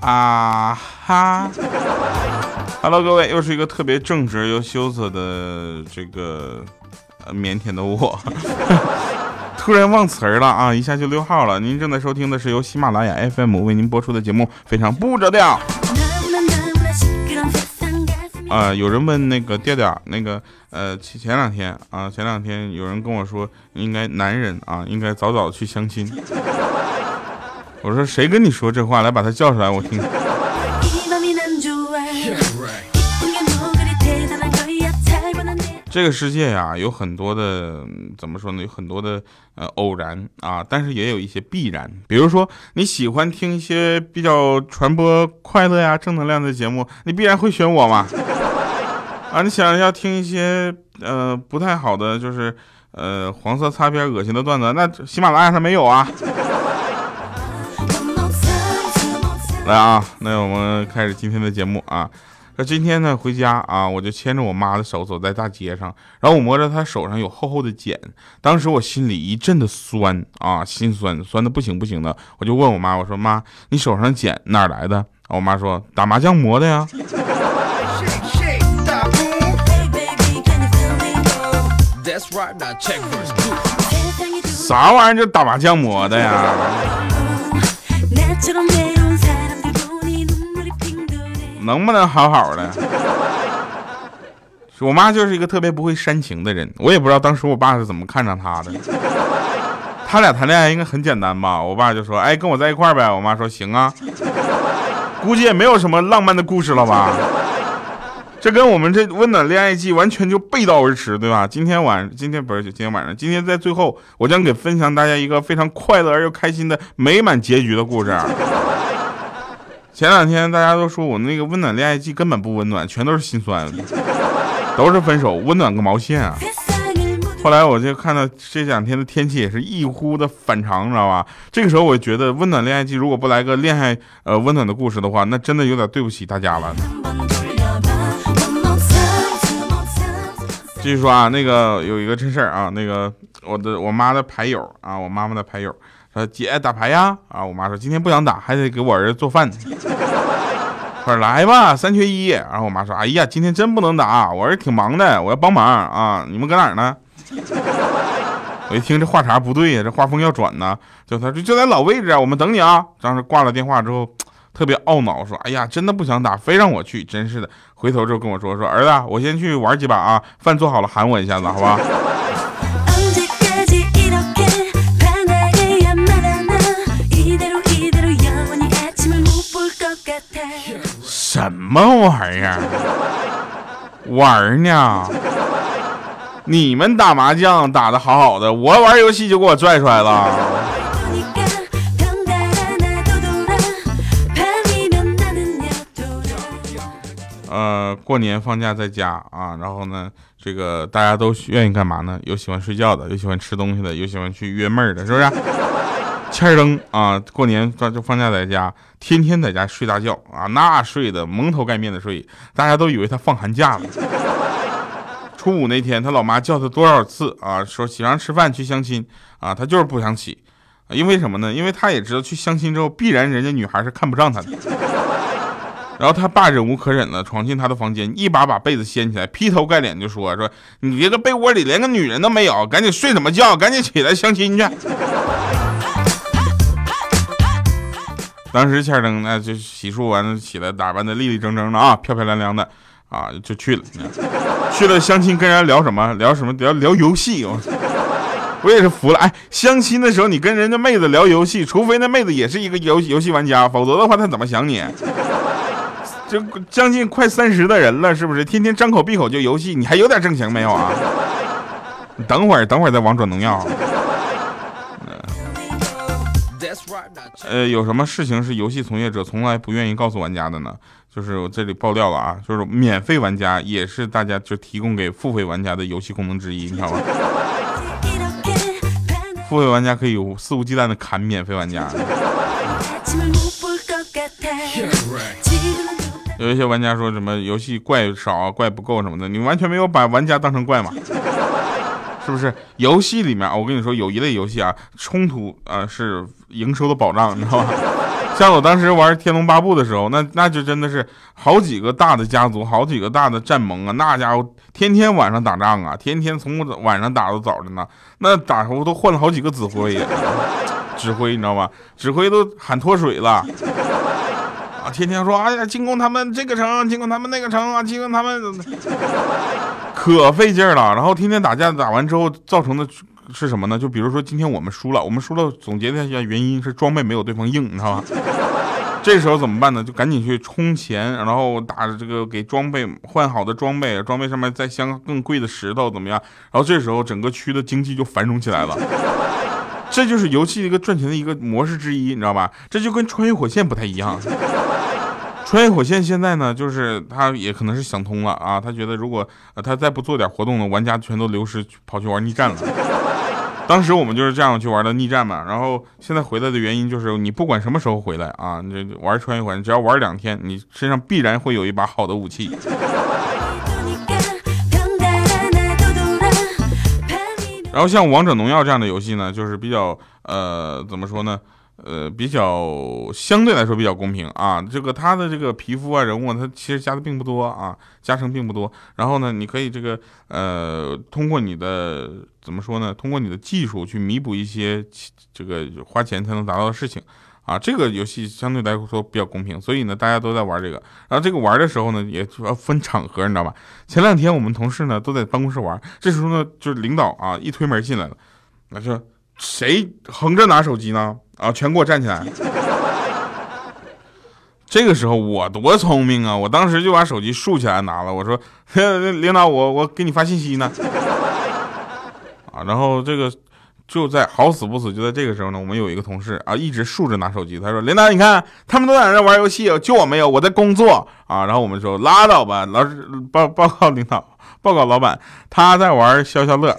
啊哈！Hello，各位，又是一个特别正直又羞涩的这个腼腆的我，突然忘词儿了啊！一下就溜号了。您正在收听的是由喜马拉雅 FM 为您播出的节目，非常不着调。啊，有人问那个调调，那个呃前前两天啊，前两天有人跟我说，应该男人啊，应该早早去相亲。我说谁跟你说这话？来把他叫出来，我听。这个世界呀，有很多的怎么说呢？有很多的呃偶然啊，但是也有一些必然。比如说你喜欢听一些比较传播快乐呀、正能量的节目，你必然会选我嘛。啊，你想要听一些呃不太好的，就是呃黄色擦边、恶心的段子，那喜马拉雅上没有啊。来啊，那我们开始今天的节目啊。那今天呢，回家啊，我就牵着我妈的手走在大街上，然后我摸着她手上有厚厚的茧，当时我心里一阵的酸啊，心酸酸的不行不行的，我就问我妈，我说妈，你手上茧哪来的？我妈说打麻将磨的呀。啥玩意儿就打麻将磨的呀？能不能好好的？我妈就是一个特别不会煽情的人，我也不知道当时我爸是怎么看上她的。他俩谈恋爱应该很简单吧？我爸就说：“哎，跟我在一块儿呗。”我妈说：“行啊。”估计也没有什么浪漫的故事了吧？这跟我们这温暖恋爱季完全就背道而驰，对吧？今天晚，今天不是今天晚上，今天在最后，我将给分享大家一个非常快乐而又开心的美满结局的故事。前两天大家都说我那个温暖恋爱季根本不温暖，全都是心酸，都是分手，温暖个毛线啊！后来我就看到这两天的天气也是异乎的反常，知道吧？这个时候我觉得温暖恋爱季如果不来个恋爱呃温暖的故事的话，那真的有点对不起大家了。继续说啊，那个有一个真事儿啊，那个我的我妈的牌友啊，我妈妈的牌友。说姐打牌呀啊！我妈说今天不想打，还得给我儿子做饭。说来吧，三缺一。然后我妈说：“哎呀，今天真不能打，我儿子挺忙的，我要帮忙啊！你们搁哪儿呢？” 我一听这话茬不对呀，这画风要转呢。就他说就在老位置啊，我们等你啊。当时挂了电话之后，特别懊恼，说：“哎呀，真的不想打，非让我去，真是的。”回头就跟我说：“说儿子，我先去玩几把啊，饭做好了喊我一下子，好吧？”什么玩意儿？玩呢？你们打麻将打的好好的，我玩游戏就给我拽出来了。呃，过年放假在家啊，然后呢，这个大家都愿意干嘛呢？有喜欢睡觉的，有喜欢吃东西的，有喜欢去约妹儿的，是不是？千灯啊，过年放就放假在家，天天在家睡大觉啊，那睡的蒙头盖面的睡，大家都以为他放寒假了。初五那天，他老妈叫他多少次啊，说起床吃饭去相亲啊，他就是不想起，因为什么呢？因为他也知道去相亲之后，必然人家女孩是看不上他的。然后他爸忍无可忍了，闯进他的房间，一把把被子掀起来，劈头盖脸就说：“说你这个被窝里连个女人都没有，赶紧睡什么觉？赶紧起来相亲去。”当时欠灯那就洗漱完了起来，打扮的立立正正的啊，漂漂亮亮的啊，就去了。去了相亲，跟人家聊什么？聊什么？聊聊游戏。我我也是服了。哎，相亲的时候你跟人家妹子聊游戏，除非那妹子也是一个游游戏玩家，否则的话她怎么想你？这将近快三十的人了，是不是？天天张口闭口就游戏，你还有点正形没有啊？你等会儿，等会儿再王者农药。呃，有什么事情是游戏从业者从来不愿意告诉玩家的呢？就是我这里爆料了啊，就是免费玩家也是大家就提供给付费玩家的游戏功能之一，你知道吗？付费玩家可以肆无忌惮的砍免费玩家。有一些玩家说什么游戏怪少、怪不够什么的，你完全没有把玩家当成怪嘛？是不是？游戏里面，我跟你说，有一类游戏啊，冲突啊是营收的保障，你知道吧？像我当时玩《天龙八部》的时候，那那就真的是好几个大的家族，好几个大的战盟啊，那家伙天天晚上打仗啊，天天从晚上打到早晨呢，那打头都换了好几个指挥，指挥你知道吧？指挥都喊脱水了天天说哎呀进攻他们这个城，进攻他们那个城啊，进攻他们，可费劲了。然后天天打架，打完之后造成的。是什么呢？就比如说今天我们输了，我们输了，总结一下原因是装备没有对方硬，你知道吧？这时候怎么办呢？就赶紧去充钱，然后打这个给装备换好的装备，装备上面再镶更贵的石头，怎么样？然后这时候整个区的经济就繁荣起来了。这就是游戏一个赚钱的一个模式之一，你知道吧？这就跟穿越火线不太一样。穿越火线现在呢，就是他也可能是想通了啊，他觉得如果他再不做点活动呢，玩家全都流失跑去玩逆战了。当时我们就是这样去玩的逆战嘛，然后现在回来的原因就是你不管什么时候回来啊，你玩穿越环，只要玩两天，你身上必然会有一把好的武器。然后像王者荣耀这样的游戏呢，就是比较呃怎么说呢？呃，比较相对来说比较公平啊，这个他的这个皮肤啊人物啊，他其实加的并不多啊，加成并不多。然后呢，你可以这个呃，通过你的怎么说呢？通过你的技术去弥补一些这个花钱才能达到的事情啊。这个游戏相对来说比较公平，所以呢，大家都在玩这个。然后这个玩的时候呢，也主要分场合，你知道吧？前两天我们同事呢都在办公室玩，这时候呢，就是领导啊一推门进来了，那说谁横着拿手机呢？啊！全给我站起来！这个时候我多聪明啊！我当时就把手机竖起来拿了。我说：“领导，我我给你发信息呢。”啊！然后这个就在好死不死就在这个时候呢，我们有一个同事啊，一直竖着拿手机。他说：“领导，你看他们都在那玩游戏，就我没有，我在工作啊。”然后我们说：“拉倒吧，老师报报告领导，报告老板，他在玩消消乐。”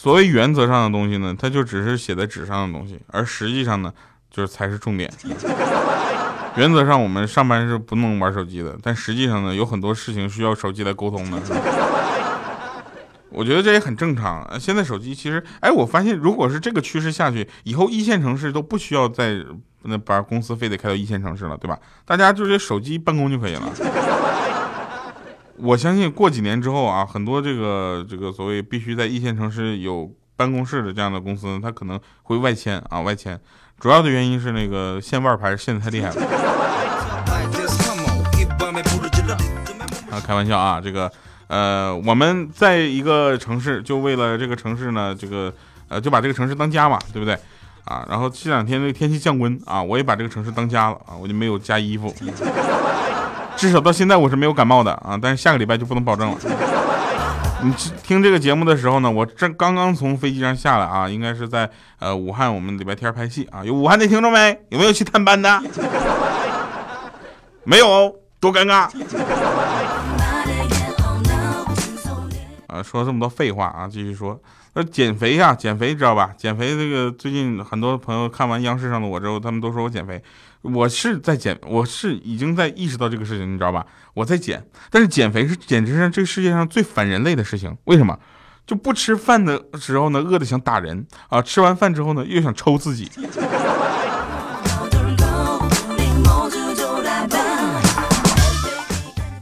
所谓原则上的东西呢，它就只是写在纸上的东西，而实际上呢，就是才是重点。原则上我们上班是不能玩手机的，但实际上呢，有很多事情需要手机来沟通的。我觉得这也很正常。现在手机其实，哎，我发现如果是这个趋势下去，以后一线城市都不需要再那把公司非得开到一线城市了，对吧？大家就是手机办公就可以了。我相信过几年之后啊，很多这个这个所谓必须在一线城市有办公室的这样的公司，它可能会外迁啊，外迁。主要的原因是那个限外牌限的太厉害了。啊，开玩笑啊，这个呃，我们在一个城市，就为了这个城市呢，这个呃，就把这个城市当家嘛，对不对？啊，然后这两天这个天气降温啊，我也把这个城市当家了啊，我就没有加衣服。至少到现在我是没有感冒的啊，但是下个礼拜就不能保证了。你听这个节目的时候呢，我正刚刚从飞机上下来啊，应该是在呃武汉，我们礼拜天拍戏啊。有武汉的听众没？有没有去探班的？没有，多尴尬。啊，说这么多废话啊，继续说。那减肥呀，减肥知道吧？减肥这个最近很多朋友看完央视上的我之后，他们都说我减肥。我是在减，我是已经在意识到这个事情，你知道吧？我在减，但是减肥是简直是这个世界上最反人类的事情。为什么？就不吃饭的时候呢，饿的想打人啊；吃完饭之后呢，又想抽自己。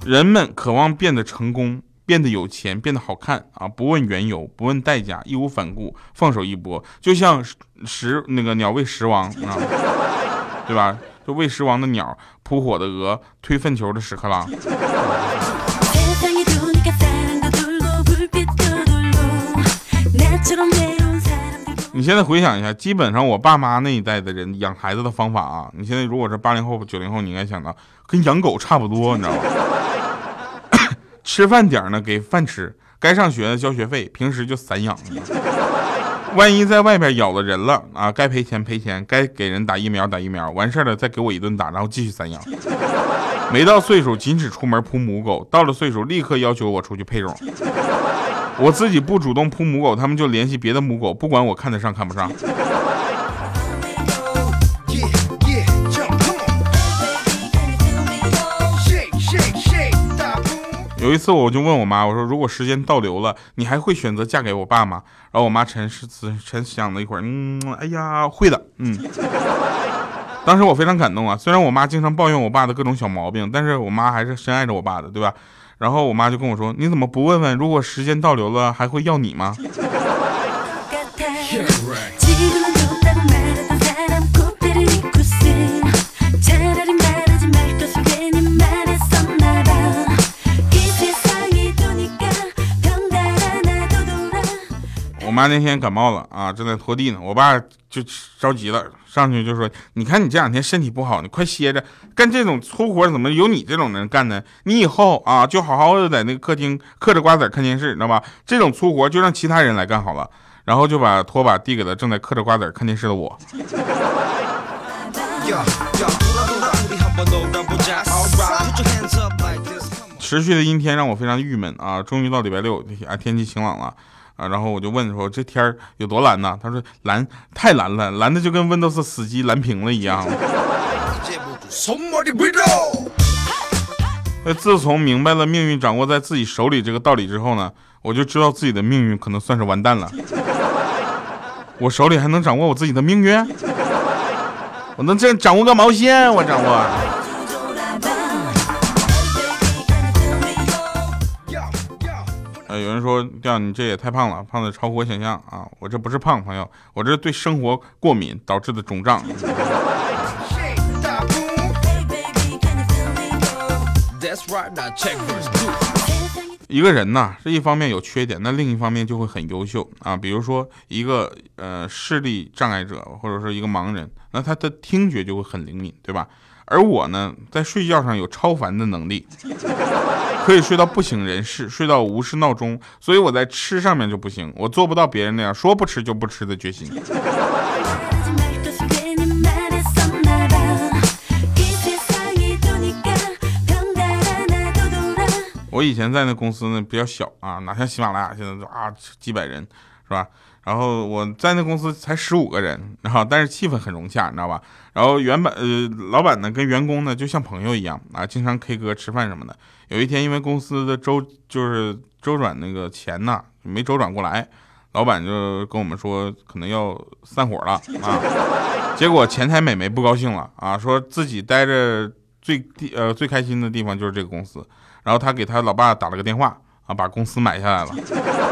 人们渴望变得成功，变得有钱，变得好看啊！不问缘由，不问代价，义无反顾，放手一搏，就像食那个鸟喂食王啊。对吧？就喂食王的鸟，扑火的鹅，推粪球的屎壳郎。你现在回想一下，基本上我爸妈那一代的人养孩子的方法啊，你现在如果是八零后、九零后，你应该想到跟养狗差不多，你知道吗？吃饭点呢给饭吃，该上学的交学费，平时就散养。万一在外边咬了人了啊，该赔钱赔钱，该给人打疫苗打疫苗，完事儿了再给我一顿打，然后继续散养。没到岁数禁止出门扑母狗，到了岁数立刻要求我出去配种。我自己不主动扑母狗，他们就联系别的母狗，不管我看得上看不上。有一次我就问我妈，我说如果时间倒流了，你还会选择嫁给我爸吗？然后我妈沉思沉想了一会儿，嗯，哎呀，会的，嗯。当时我非常感动啊，虽然我妈经常抱怨我爸的各种小毛病，但是我妈还是深爱着我爸的，对吧？然后我妈就跟我说，你怎么不问问，如果时间倒流了，还会要你吗？妈那天感冒了啊，正在拖地呢。我爸就着急了，上去就说：“你看你这两天身体不好，你快歇着。干这种粗活怎么有你这种人干呢？你以后啊，就好好的在那个客厅嗑着瓜子看电视，知道吧？这种粗活就让其他人来干好了。”然后就把拖把递给了正在嗑着瓜子看电视的我。持续的阴天让我非常郁闷啊！终于到礼拜六啊，天气晴朗了。啊，然后我就问说：“这天儿有多蓝呢？”他说：“蓝，太蓝了，蓝的就跟 Windows 死机蓝屏了一样。”那自从明白了命运掌握在自己手里这个道理之后呢，我就知道自己的命运可能算是完蛋了。我手里还能掌握我自己的命运？我能这掌握个毛线？我掌握。有人说调你这也太胖了，胖的超乎我想象啊！我这不是胖，朋友，我这是对生活过敏导致的肿胀。一个人呢，这一方面有缺点，那另一方面就会很优秀啊。比如说一个呃视力障碍者，或者说一个盲人，那他的听觉就会很灵敏，对吧？而我呢，在睡觉上有超凡的能力。可以睡到不省人事，睡到无视闹钟，所以我在吃上面就不行，我做不到别人那样说不吃就不吃的决心。我以前在那公司呢比较小啊，哪像喜马拉雅现在都啊几百人是吧？然后我在那公司才十五个人，然后但是气氛很融洽，你知道吧？然后原本呃老板呢跟员工呢就像朋友一样啊，经常 K 歌吃饭什么的。有一天，因为公司的周就是周转那个钱呢没周转过来，老板就跟我们说可能要散伙了啊。结果前台美眉不高兴了啊，说自己待着最地呃最开心的地方就是这个公司，然后他给他老爸打了个电话啊，把公司买下来了。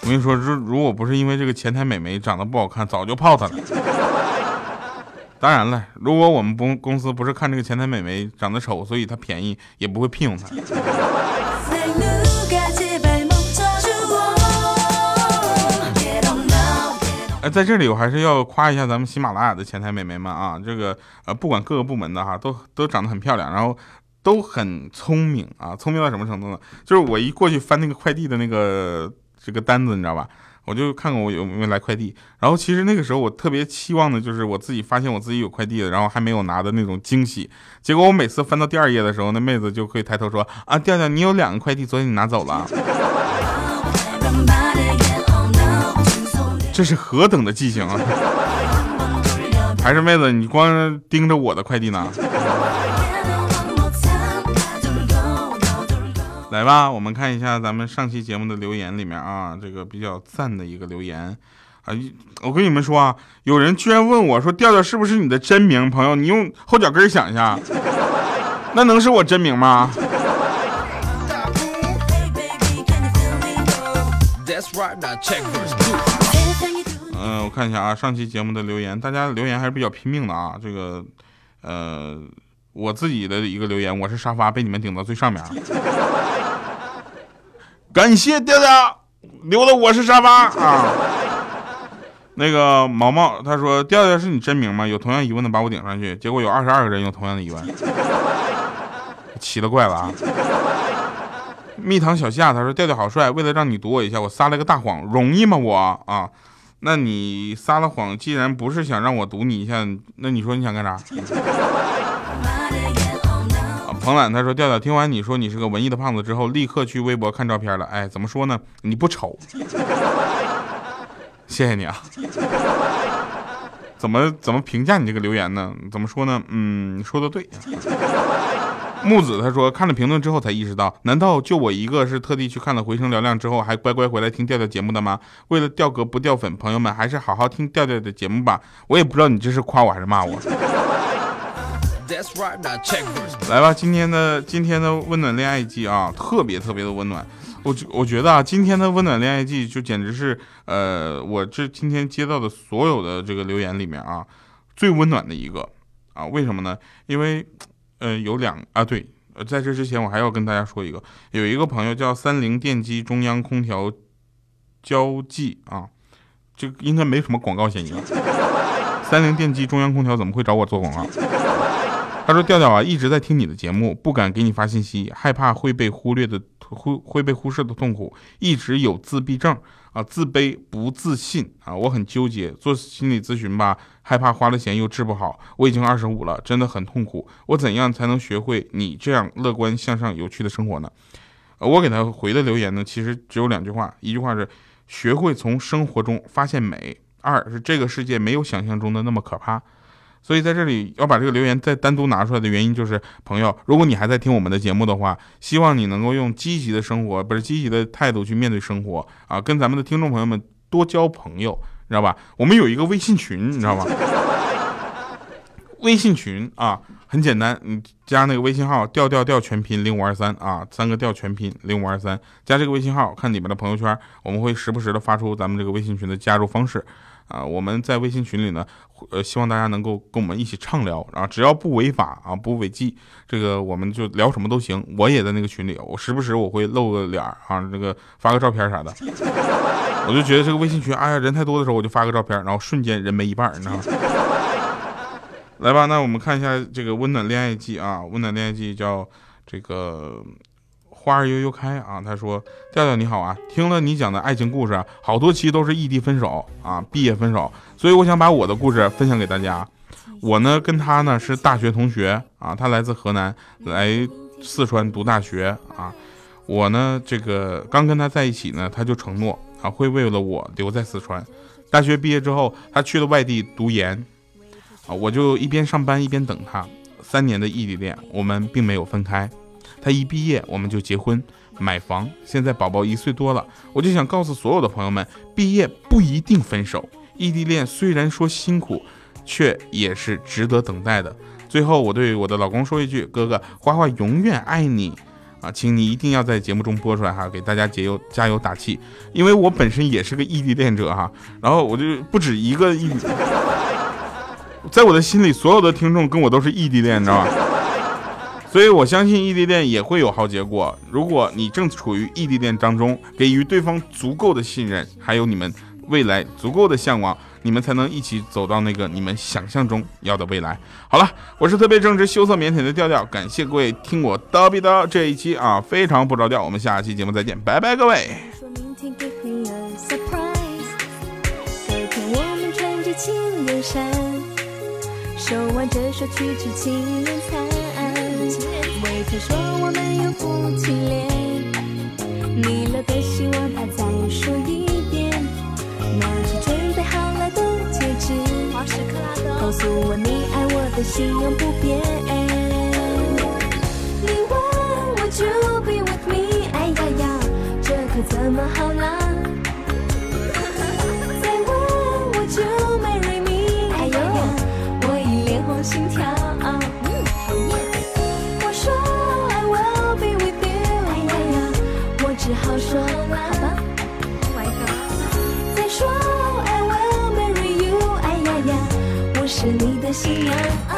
我跟你说，如如果不是因为这个前台美眉长得不好看，早就泡她了。当然了，如果我们公公司不是看这个前台美眉长得丑，所以她便宜，也不会聘用她。哎，在这里我还是要夸一下咱们喜马拉雅的前台美眉们啊，这个呃，不管各个部门的哈，都都长得很漂亮，然后都很聪明啊，聪明到什么程度呢？就是我一过去翻那个快递的那个这个单子，你知道吧？我就看看我有没有来快递，然后其实那个时候我特别期望的就是我自己发现我自己有快递了，然后还没有拿的那种惊喜。结果我每次翻到第二页的时候，那妹子就会抬头说：“啊，调调，你有两个快递，昨天你拿走了。”这是何等的记性啊！还是妹子，你光盯着我的快递呢？来吧，我们看一下咱们上期节目的留言里面啊，这个比较赞的一个留言啊，我跟你们说啊，有人居然问我说调调是不是你的真名？朋友，你用后脚跟想一下，那能是我真名吗？嗯，我看一下啊，上期节目的留言，大家留言还是比较拼命的啊，这个呃，我自己的一个留言，我是沙发被你们顶到最上面。感谢调调留的我是沙发啊。那个毛毛他说调调是你真名吗？有同样疑问的把我顶上去。结果有二十二个人有同样的疑问，奇了怪了啊！蜜糖小夏他说调调好帅，为了让你读我一下，我撒了个大谎，容易吗我啊？那你撒了谎，既然不是想让我读你一下，那你说你想干啥？彭懒他说：“调调，听完你说你是个文艺的胖子之后，立刻去微博看照片了。哎，怎么说呢？你不丑，谢谢你啊。怎么怎么评价你这个留言呢？怎么说呢？嗯，说的对。木子他说看了评论之后才意识到，难道就我一个是特地去看了回声嘹亮之后还乖乖回来听调调节目的吗？为了掉格不掉粉，朋友们还是好好听调调的节目吧。我也不知道你这是夸我还是骂我。来吧，今天的今天的温暖恋爱季啊，特别特别的温暖。我觉我觉得啊，今天的温暖恋爱季就简直是呃，我这今天接到的所有的这个留言里面啊，最温暖的一个啊。为什么呢？因为呃有两啊对，在这之前我还要跟大家说一个，有一个朋友叫三菱电机中央空调交际啊，这应该没什么广告嫌疑。三菱电机中央空调怎么会找我做广告？他说：“调调啊，一直在听你的节目，不敢给你发信息，害怕会被忽略的忽会被忽视的痛苦，一直有自闭症啊，自卑不自信啊，我很纠结。做心理咨询吧，害怕花了钱又治不好。我已经二十五了，真的很痛苦。我怎样才能学会你这样乐观向上、有趣的生活呢？”我给他回的留言呢，其实只有两句话，一句话是学会从生活中发现美，二是这个世界没有想象中的那么可怕。所以在这里要把这个留言再单独拿出来的原因，就是朋友，如果你还在听我们的节目的话，希望你能够用积极的生活，不是积极的态度去面对生活啊，跟咱们的听众朋友们多交朋友，知道吧？我们有一个微信群，你知道吗？微信群啊，很简单，你加那个微信号调调调全拼零五二三啊，三个调全拼零五二三，加这个微信号，看里面的朋友圈，我们会时不时的发出咱们这个微信群的加入方式。啊，我们在微信群里呢，呃，希望大家能够跟我们一起畅聊，然后只要不违法啊，不违纪，这个我们就聊什么都行。我也在那个群里，我时不时我会露个脸啊，这个发个照片啥的。我就觉得这个微信群，哎呀，人太多的时候，我就发个照片，然后瞬间人没一半，你知道吗？来吧，那我们看一下这个温暖恋爱季啊，温暖恋爱季叫这个。花儿悠悠开啊，他说：“调调你好啊，听了你讲的爱情故事，好多期都是异地分手啊，毕业分手，所以我想把我的故事分享给大家。我呢跟他呢是大学同学啊，他来自河南，来四川读大学啊。我呢这个刚跟他在一起呢，他就承诺啊会为了我留在四川。大学毕业之后，他去了外地读研啊，我就一边上班一边等他。三年的异地恋，我们并没有分开。”他一毕业我们就结婚买房，现在宝宝一岁多了，我就想告诉所有的朋友们，毕业不一定分手，异地恋虽然说辛苦，却也是值得等待的。最后我对我的老公说一句，哥哥，花花永远爱你啊，请你一定要在节目中播出来哈，给大家加油加油打气，因为我本身也是个异地恋者哈，然后我就不止一个异，在我的心里，所有的听众跟我都是异地恋，你知道吧？所以，我相信异地恋也会有好结果。如果你正处于异地恋当中，给予对方足够的信任，还有你们未来足够的向往，你们才能一起走到那个你们想象中要的未来。好了，我是特别正直、羞涩、腼腆的调调，感谢各位听我叨逼叨这一期啊，非常不着调。我们下期节目再见，拜拜，各位。他说我们有夫妻脸，弥勒的希望他再说一遍。那是准备好了的戒指，告诉我你爱我的心永不变。你问我就 be with me，哎呀呀，这可怎么好啦？新娘。